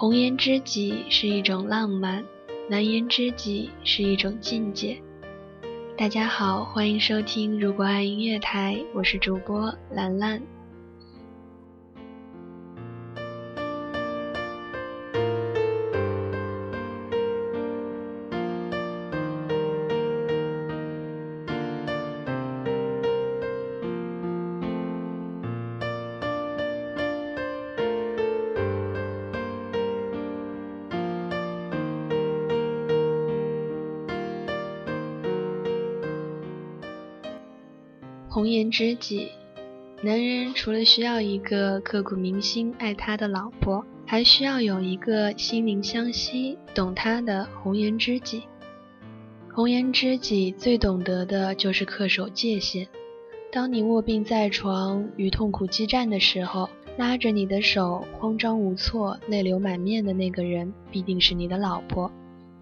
红颜知己是一种浪漫，蓝颜知己是一种境界。大家好，欢迎收听《如果爱音乐台》，我是主播兰兰。红颜知己，男人除了需要一个刻骨铭心爱他的老婆，还需要有一个心灵相惜、懂他的红颜知己。红颜知己最懂得的就是恪守界限。当你卧病在床与痛苦激战的时候，拉着你的手慌张无措、泪流满面的那个人，必定是你的老婆。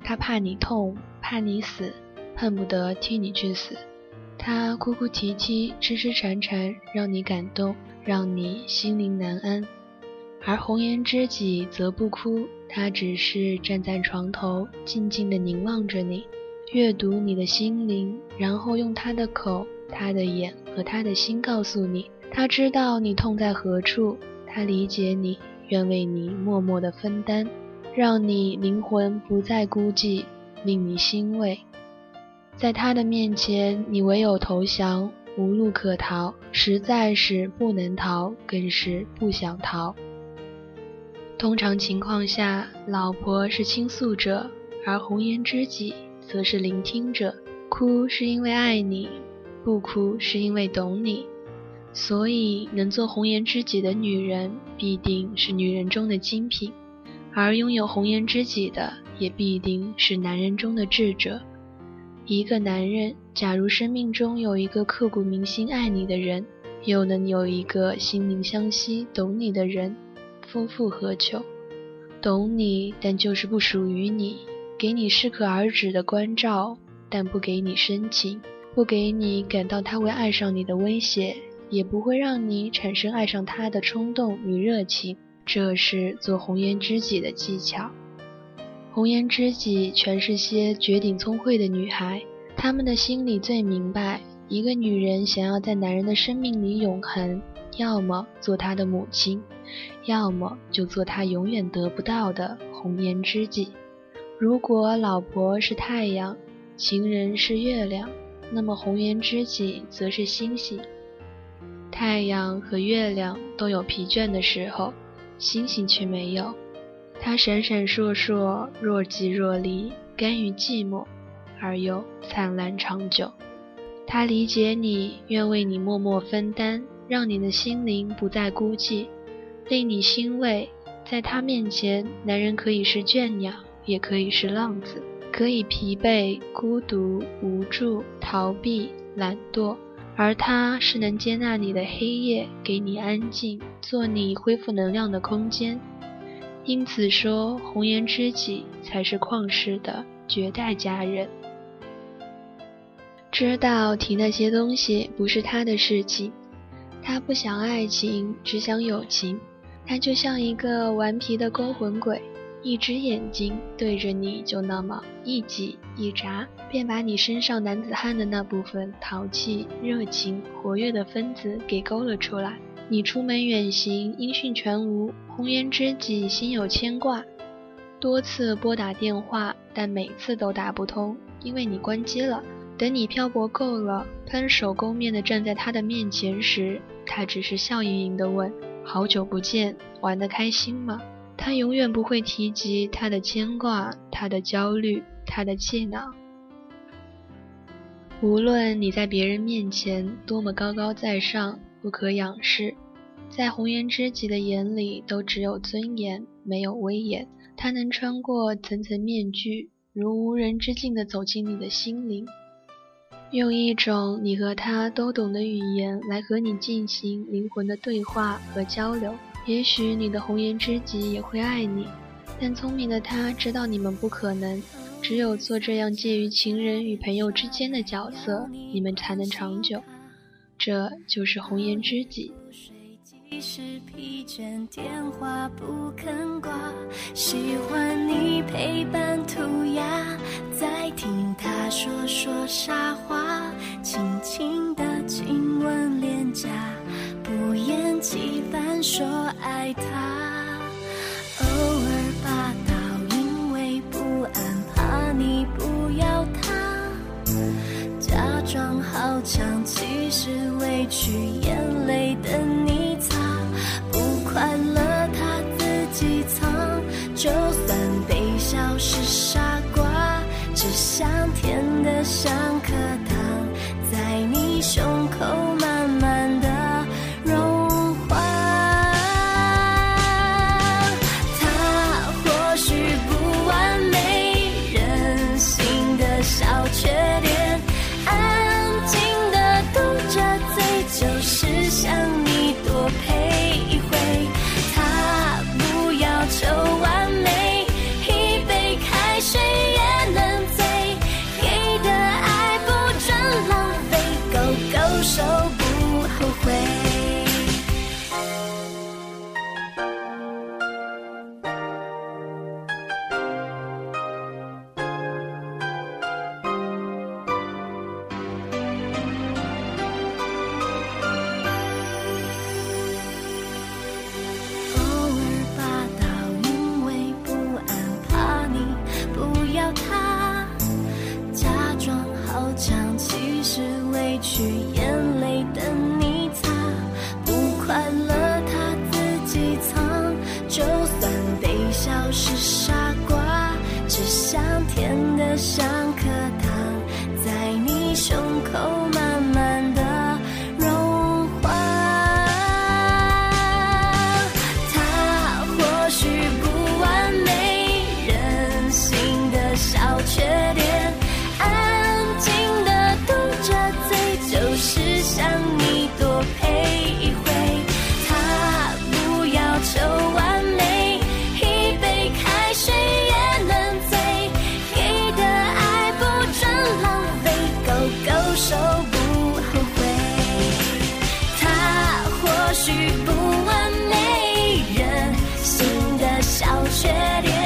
他怕你痛，怕你死，恨不得替你去死。他哭哭啼啼、痴痴缠缠，让你感动，让你心灵难安；而红颜知己则不哭，他只是站在床头，静静地凝望着你，阅读你的心灵，然后用他的口、他的眼和他的心告诉你，他知道你痛在何处，他理解你，愿为你默默地分担，让你灵魂不再孤寂，令你欣慰。在他的面前，你唯有投降，无路可逃，实在是不能逃，更是不想逃。通常情况下，老婆是倾诉者，而红颜知己则是聆听者。哭是因为爱你，不哭是因为懂你。所以，能做红颜知己的女人，必定是女人中的精品；而拥有红颜知己的，也必定是男人中的智者。一个男人，假如生命中有一个刻骨铭心爱你的人，又能有一个心灵相惜懂你的人，夫复何求？懂你，但就是不属于你，给你适可而止的关照，但不给你深情，不给你感到他会爱上你的威胁，也不会让你产生爱上他的冲动与热情。这是做红颜知己的技巧。红颜知己全是些绝顶聪慧的女孩，她们的心里最明白，一个女人想要在男人的生命里永恒，要么做他的母亲，要么就做他永远得不到的红颜知己。如果老婆是太阳，情人是月亮，那么红颜知己则是星星。太阳和月亮都有疲倦的时候，星星却没有。他闪闪烁烁，若即若离，甘于寂寞，而又灿烂长久。他理解你，愿为你默默分担，让你的心灵不再孤寂，令你欣慰。在他面前，男人可以是倦鸟，也可以是浪子，可以疲惫、孤独、无助、逃避、懒惰，而他是能接纳你的黑夜，给你安静，做你恢复能量的空间。因此说，红颜知己才是旷世的绝代佳人。知道提那些东西不是他的事情，他不想爱情，只想友情。他就像一个顽皮的勾魂鬼，一只眼睛对着你就那么一挤一眨，便把你身上男子汉的那部分淘气、热情、活跃的分子给勾了出来。你出门远行，音讯全无。红颜知己心有牵挂，多次拨打电话，但每次都打不通，因为你关机了。等你漂泊够了，喷手垢面的站在他的面前时，他只是笑盈盈的问：“好久不见，玩得开心吗？”他永远不会提及他的牵挂、他的焦虑、他的气恼。无论你在别人面前多么高高在上。不可仰视，在红颜知己的眼里，都只有尊严，没有威严。他能穿过层层面具，如无人之境地走进你的心灵，用一种你和他都懂的语言来和你进行灵魂的对话和交流。也许你的红颜知己也会爱你，但聪明的他知道你们不可能。只有做这样介于情人与朋友之间的角色，你们才能长久。这就是红颜知己。即使疲倦，电话不肯挂，喜欢你陪伴涂鸦，在听他说说傻话，轻轻的亲吻脸颊，不厌其烦说爱他，偶尔霸道，因为不安，怕你不要他，假装好强，是委屈，眼泪等你擦，不。快乐他自己藏，就算被笑是傻瓜，只想甜的像颗糖，在你胸口确定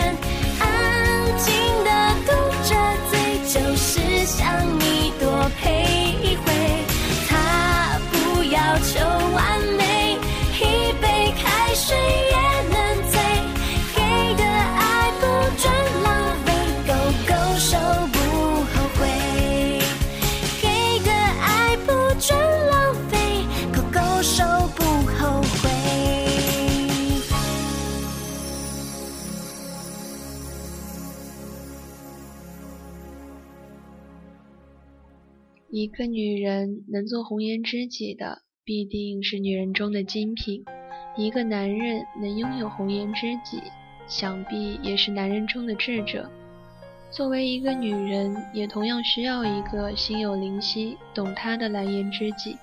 一个女人能做红颜知己的，必定是女人中的精品；一个男人能拥有红颜知己，想必也是男人中的智者。作为一个女人，也同样需要一个心有灵犀、懂她的蓝颜知己。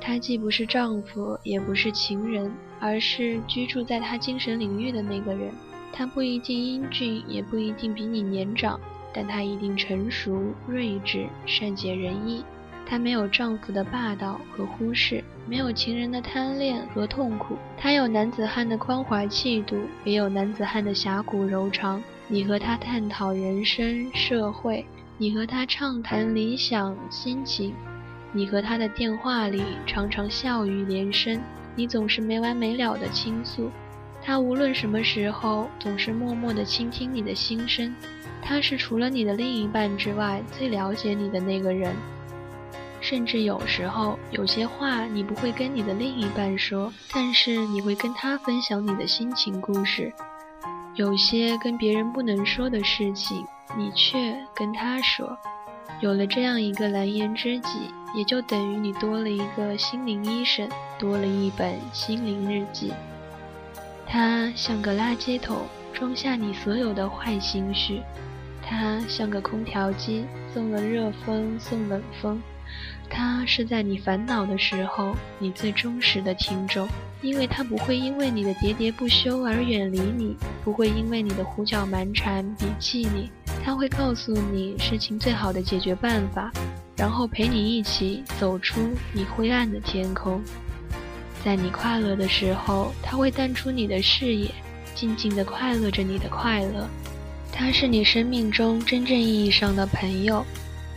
他既不是丈夫，也不是情人，而是居住在她精神领域的那个人。他不一定英俊，也不一定比你年长。但她一定成熟、睿智、善解人意。她没有丈夫的霸道和忽视，没有情人的贪恋和痛苦。她有男子汉的宽怀气度，也有男子汉的侠骨柔肠。你和她探讨人生、社会，你和她畅谈理想、心情，你和她的电话里常常笑语连声，你总是没完没了的倾诉。他无论什么时候，总是默默地倾听你的心声。他是除了你的另一半之外最了解你的那个人，甚至有时候有些话你不会跟你的另一半说，但是你会跟他分享你的心情故事。有些跟别人不能说的事情，你却跟他说。有了这样一个蓝颜知己，也就等于你多了一个心灵医生，多了一本心灵日记。他像个垃圾桶，装下你所有的坏心绪。它像个空调机，送了热风，送冷风。它是在你烦恼的时候，你最忠实的听众，因为它不会因为你的喋喋不休而远离你，不会因为你的胡搅蛮缠鄙弃你。它会告诉你事情最好的解决办法，然后陪你一起走出你灰暗的天空。在你快乐的时候，他会淡出你的视野，静静的快乐着你的快乐。他是你生命中真正意义上的朋友。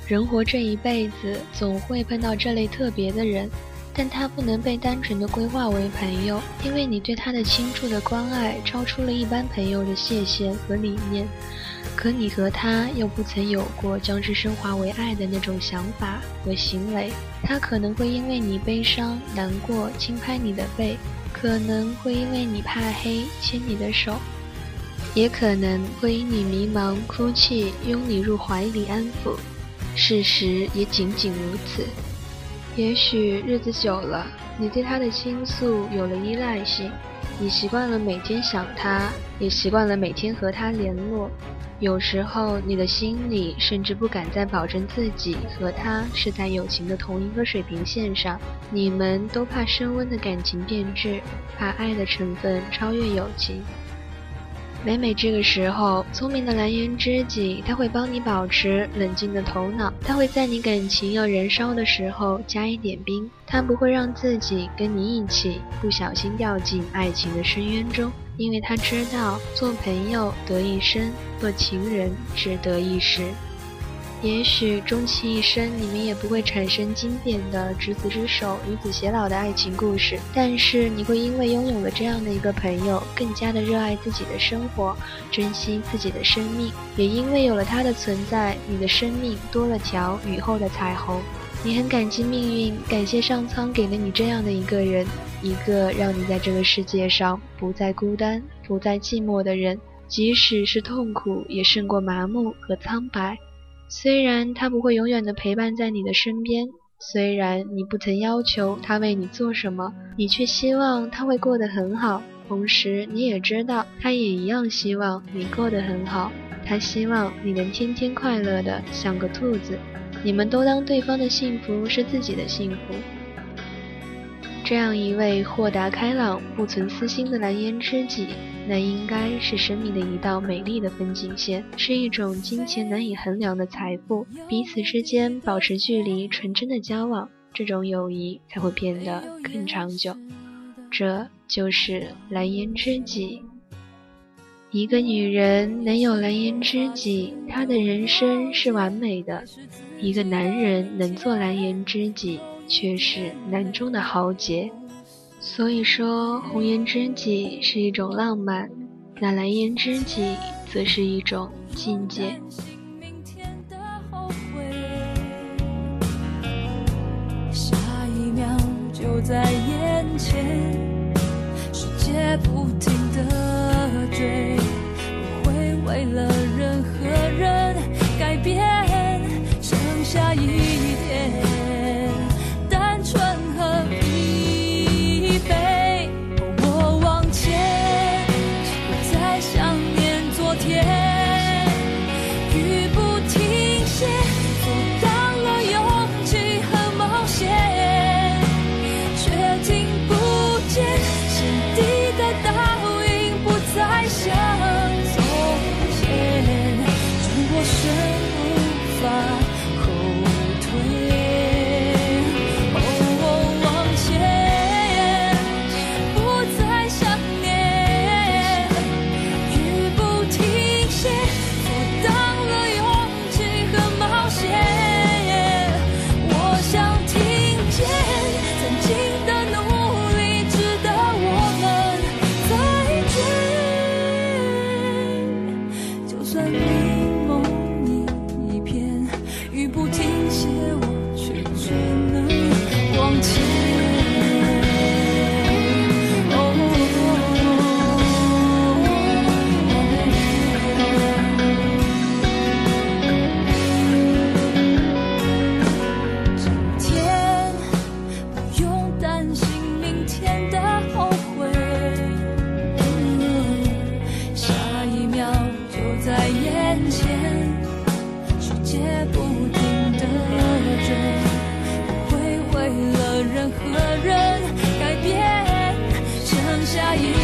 人活这一辈子，总会碰到这类特别的人，但他不能被单纯的规划为朋友，因为你对他的倾注的关爱，超出了一般朋友的界限和理念。可你和他又不曾有过将之升华为爱的那种想法和行为。他可能会因为你悲伤难过轻拍你的背，可能会因为你怕黑牵你的手，也可能会因你迷茫哭泣拥你入怀里安抚。事实也仅仅如此。也许日子久了，你对他的倾诉有了依赖性，你习惯了每天想他，也习惯了每天和他联络。有时候，你的心里甚至不敢再保证自己和他是在友情的同一个水平线上。你们都怕升温的感情变质，怕爱的成分超越友情。每每这个时候，聪明的蓝颜知己他会帮你保持冷静的头脑，他会在你感情要燃烧的时候加一点冰，他不会让自己跟你一起不小心掉进爱情的深渊中。因为他知道，做朋友得一生，做情人只得一时。也许终其一生，你们也不会产生经典的执子之手，与子偕老的爱情故事。但是，你会因为拥有了这样的一个朋友，更加的热爱自己的生活，珍惜自己的生命。也因为有了他的存在，你的生命多了条雨后的彩虹。你很感激命运，感谢上苍给了你这样的一个人，一个让你在这个世界上不再孤单、不再寂寞的人。即使是痛苦，也胜过麻木和苍白。虽然他不会永远的陪伴在你的身边，虽然你不曾要求他为你做什么，你却希望他会过得很好。同时，你也知道，他也一样希望你过得很好。他希望你能天天快乐的像个兔子。你们都当对方的幸福是自己的幸福。这样一位豁达开朗、不存私心的蓝颜知己，那应该是生命的一道美丽的风景线，是一种金钱难以衡量的财富。彼此之间保持距离，纯真的交往，这种友谊才会变得更长久。这就是蓝颜知己。一个女人能有蓝颜知己，她的人生是完美的。一个男人能做蓝颜知己，却是难中的豪杰。所以说，红颜知己是一种浪漫，那蓝颜知己则是一种境界。下一秒就在眼前，世界不停的追，下一